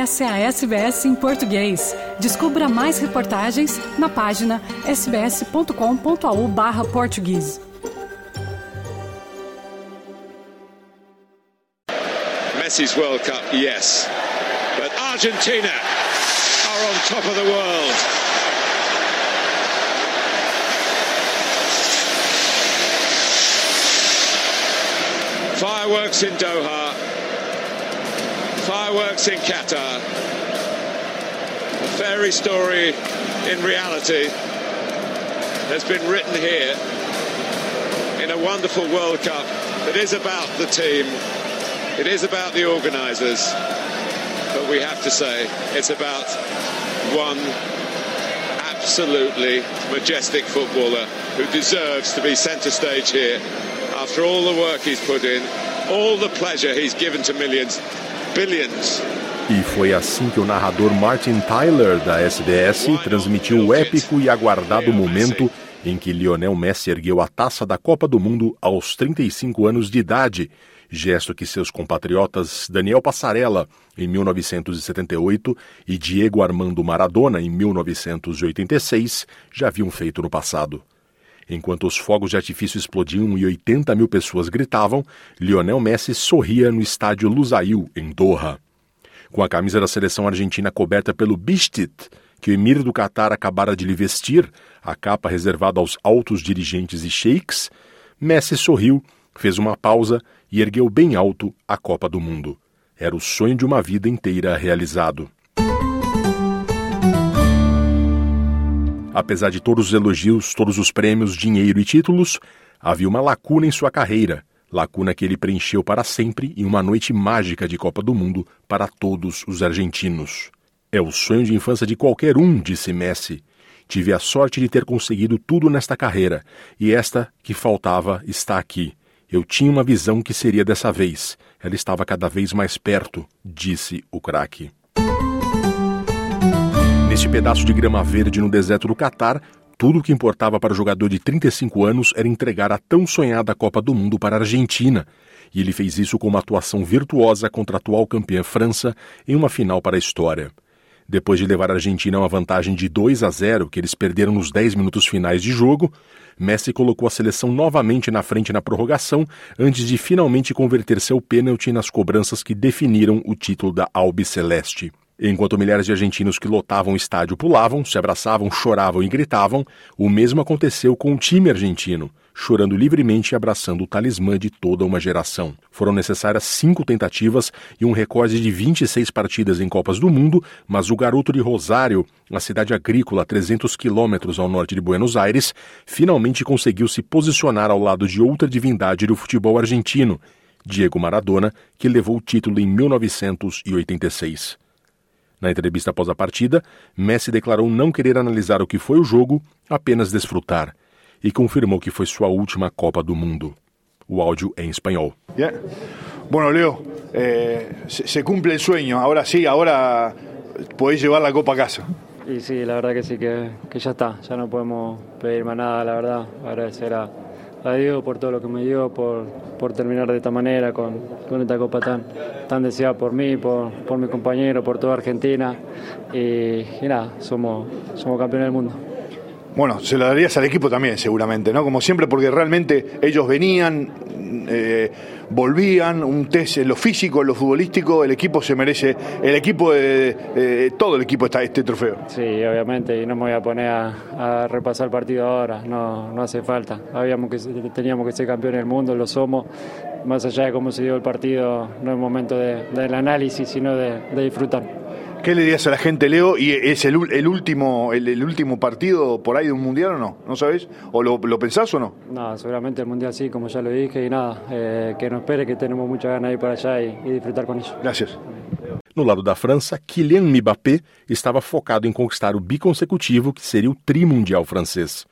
Essa é a SBS em português. Descubra mais reportagens na página sbs.com.au/português. Messi's World Cup, yes. But Argentina are on top of the world. Fireworks in Doha. Fireworks in Qatar. A fairy story in reality has been written here in a wonderful World Cup that is about the team, it is about the organisers, but we have to say it's about one absolutely majestic footballer who deserves to be centre stage here after all the work he's put in, all the pleasure he's given to millions, billions. E foi assim que o narrador Martin Tyler, da SBS, transmitiu o épico e aguardado momento em que Lionel Messi ergueu a taça da Copa do Mundo aos 35 anos de idade, gesto que seus compatriotas Daniel Passarella, em 1978, e Diego Armando Maradona, em 1986, já haviam feito no passado. Enquanto os fogos de artifício explodiam e 80 mil pessoas gritavam, Lionel Messi sorria no estádio Lusail, em Doha. Com a camisa da seleção argentina coberta pelo Bistit, que o emir do Catar acabara de lhe vestir, a capa reservada aos altos dirigentes e sheiks, Messi sorriu, fez uma pausa e ergueu bem alto a Copa do Mundo. Era o sonho de uma vida inteira realizado. Apesar de todos os elogios, todos os prêmios, dinheiro e títulos, havia uma lacuna em sua carreira, lacuna que ele preencheu para sempre em uma noite mágica de Copa do Mundo para todos os argentinos. É o sonho de infância de qualquer um, disse Messi. Tive a sorte de ter conseguido tudo nesta carreira, e esta que faltava está aqui. Eu tinha uma visão que seria dessa vez. Ela estava cada vez mais perto, disse o craque. Neste pedaço de grama verde no deserto do Catar, tudo o que importava para o jogador de 35 anos era entregar a tão sonhada Copa do Mundo para a Argentina, e ele fez isso com uma atuação virtuosa contra a atual campeã França em uma final para a história. Depois de levar a Argentina a uma vantagem de 2 a 0, que eles perderam nos 10 minutos finais de jogo, Messi colocou a seleção novamente na frente na prorrogação, antes de finalmente converter seu pênalti nas cobranças que definiram o título da Albiceleste. Enquanto milhares de argentinos que lotavam o estádio pulavam, se abraçavam, choravam e gritavam, o mesmo aconteceu com o time argentino, chorando livremente e abraçando o talismã de toda uma geração. Foram necessárias cinco tentativas e um recorde de 26 partidas em Copas do Mundo, mas o garoto de Rosário, a cidade agrícola a 300 quilômetros ao norte de Buenos Aires, finalmente conseguiu se posicionar ao lado de outra divindade do futebol argentino, Diego Maradona, que levou o título em 1986. Na entrevista após a partida, Messi declarou não querer analisar o que foi o jogo, apenas desfrutar, e confirmou que foi sua última Copa do Mundo. O áudio é em espanhol. Yeah. Bueno, Leo, eh, se, se, cumple el sueño. Ahora sí, ahora podés llevar la Copa a casa. Y sí, la verdad que sí, que, que ya está. Ya no podemos pedir más nada, la verdad. Agradecer a, a Dios por todo lo que me dio, por, por terminar de esta manera, con, con esta copa tan, tan deseada por mí, por, por mi compañero, por toda Argentina. Y, y nada, somos, somos campeones del mundo. Bueno, se lo darías al equipo también, seguramente, ¿no? Como siempre, porque realmente ellos venían, eh, volvían, un test en lo físico, en lo futbolístico, el equipo se merece, el equipo, de, eh, todo el equipo está este trofeo. Sí, obviamente, y no me voy a poner a, repasar el partido ahora, no, no hace falta. Habíamos que, teníamos que ser campeones del mundo, lo somos. Más allá de cómo se dio el partido, no es momento de, del análisis, sino de disfrutar. ¿Qué le dirías a la gente, Leo? ¿Y es el, el último el, el, último partido por ahí de un mundial o no? ¿No sabes? ¿O lo, lo, pensás o no? No, seguramente el mundial sí, como ya lo dije, y nada, eh, que nos espere, que tenemos mucha ganas de ir para allá y, y disfrutar con ellos. Gracias. No lado da França, Kylian Mbappé estava focado em conquistar o biconsecutivo que seria o trimundial francês.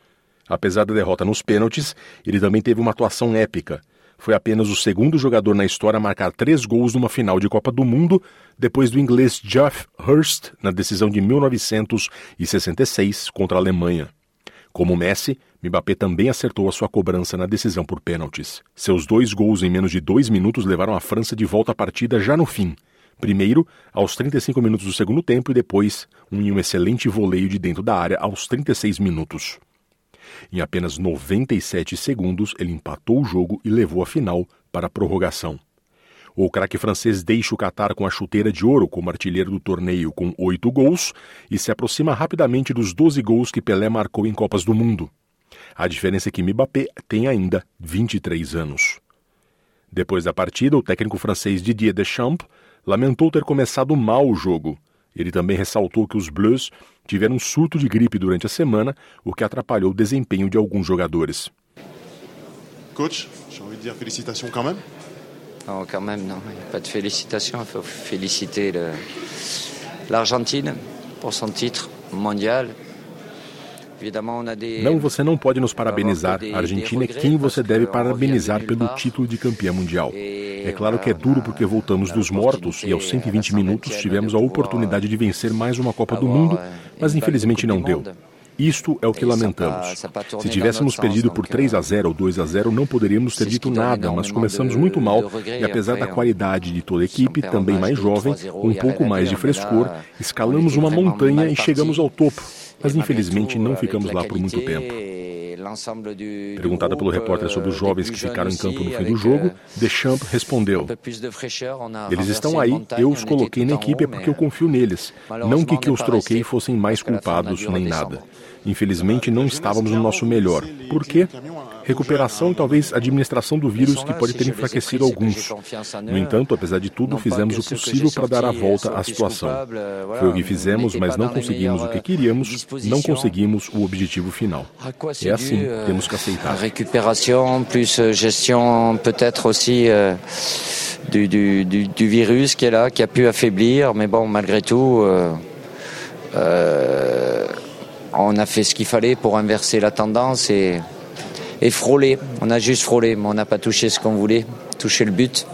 Apesar da derrota nos pênaltis, ele também teve uma atuação épica foi apenas o segundo jogador na história a marcar três gols numa final de Copa do Mundo, depois do inglês Geoff Hurst na decisão de 1966 contra a Alemanha. Como Messi, Mbappé também acertou a sua cobrança na decisão por pênaltis. Seus dois gols em menos de dois minutos levaram a França de volta à partida já no fim, Primeiro, aos 35 minutos do segundo tempo e depois, um, um excelente voleio de dentro da área aos 36 minutos. Em apenas 97 segundos, ele empatou o jogo e levou a final para a prorrogação. O craque francês deixa o Qatar com a chuteira de ouro como artilheiro do torneio com oito gols e se aproxima rapidamente dos 12 gols que Pelé marcou em Copas do Mundo. A diferença é que Mbappé tem ainda 23 anos. Depois da partida, o técnico francês Didier Deschamps lamentou ter começado mal o jogo. Ele também ressaltou que os Bleus tiveram um surto de gripe durante a semana, o que atrapalhou o desempenho de alguns jogadores. Coach, j'ai envie de dire félicitations quand même. Non, quand même, non. Il n'y a pas de félicitations. Il faut féliciter l'Argentine pour son titre mondial. Não, você não pode nos parabenizar. A Argentina é quem você deve parabenizar pelo título de campeã mundial. É claro que é duro porque voltamos dos mortos e aos 120 minutos tivemos a oportunidade de vencer mais uma Copa do Mundo, mas infelizmente não deu. Isto é o que lamentamos. Se tivéssemos perdido por 3 a 0 ou 2 a 0, não poderíamos ter dito nada, mas começamos muito mal e apesar da qualidade de toda a equipe, também mais jovem, um pouco mais de frescor, escalamos uma montanha e chegamos ao topo mas infelizmente não ficamos lá por muito tempo. Perguntada pelo repórter sobre os jovens que ficaram em campo no fim do jogo, Deschamps respondeu: Eles estão aí, eu os coloquei na equipe é porque eu confio neles. Não que que os troquei fossem mais culpados nem nada. Infelizmente não estávamos no nosso melhor. Por quê? Recuperação e talvez administração do vírus que pode ter enfraquecido alguns. No entanto, apesar de tudo, fizemos o possível para dar a volta à situação. Foi o que fizemos, mas não conseguimos o que queríamos, não conseguimos o objetivo final. É assim, temos que aceitar. Récupération plus euh, gestion peut-être aussi euh, du, du, du, virus qui est là, qui a pu affaiblir, mais bon, malgré tout, euh, euh, on a fait ce qu'il fallait pour inverser la tendance et et frôler. On a juste frôlé, mais on n'a pas touché ce qu'on voulait, toucher le but,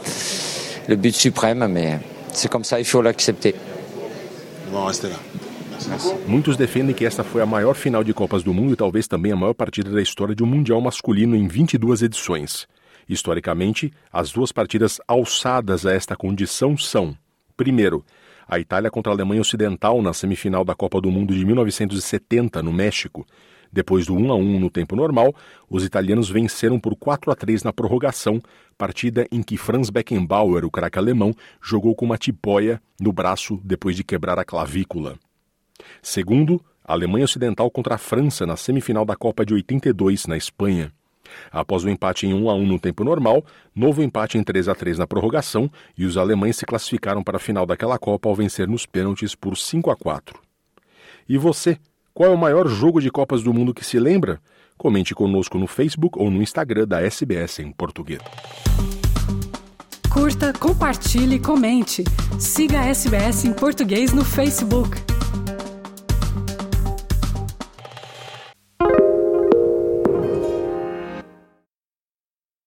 le but suprême, mais c'est comme ça, il faut l'accepter. Muitos defendem que esta foi a maior final de Copas do Mundo e talvez também a maior partida da história de um Mundial masculino em 22 edições. Historicamente, as duas partidas alçadas a esta condição são: primeiro, a Itália contra a Alemanha Ocidental na semifinal da Copa do Mundo de 1970 no México, depois do 1 a 1 no tempo normal, os italianos venceram por 4 a 3 na prorrogação, partida em que Franz Beckenbauer, o craque alemão, jogou com uma tipóia no braço depois de quebrar a clavícula. Segundo, a Alemanha Ocidental contra a França na semifinal da Copa de 82 na Espanha. Após o empate em 1 a 1 no tempo normal, novo empate em 3 a 3 na prorrogação e os alemães se classificaram para a final daquela Copa ao vencer nos pênaltis por 5 a 4. E você, qual é o maior jogo de Copas do Mundo que se lembra? Comente conosco no Facebook ou no Instagram da SBS em português. Curta, compartilhe, comente. Siga a SBS em português no Facebook.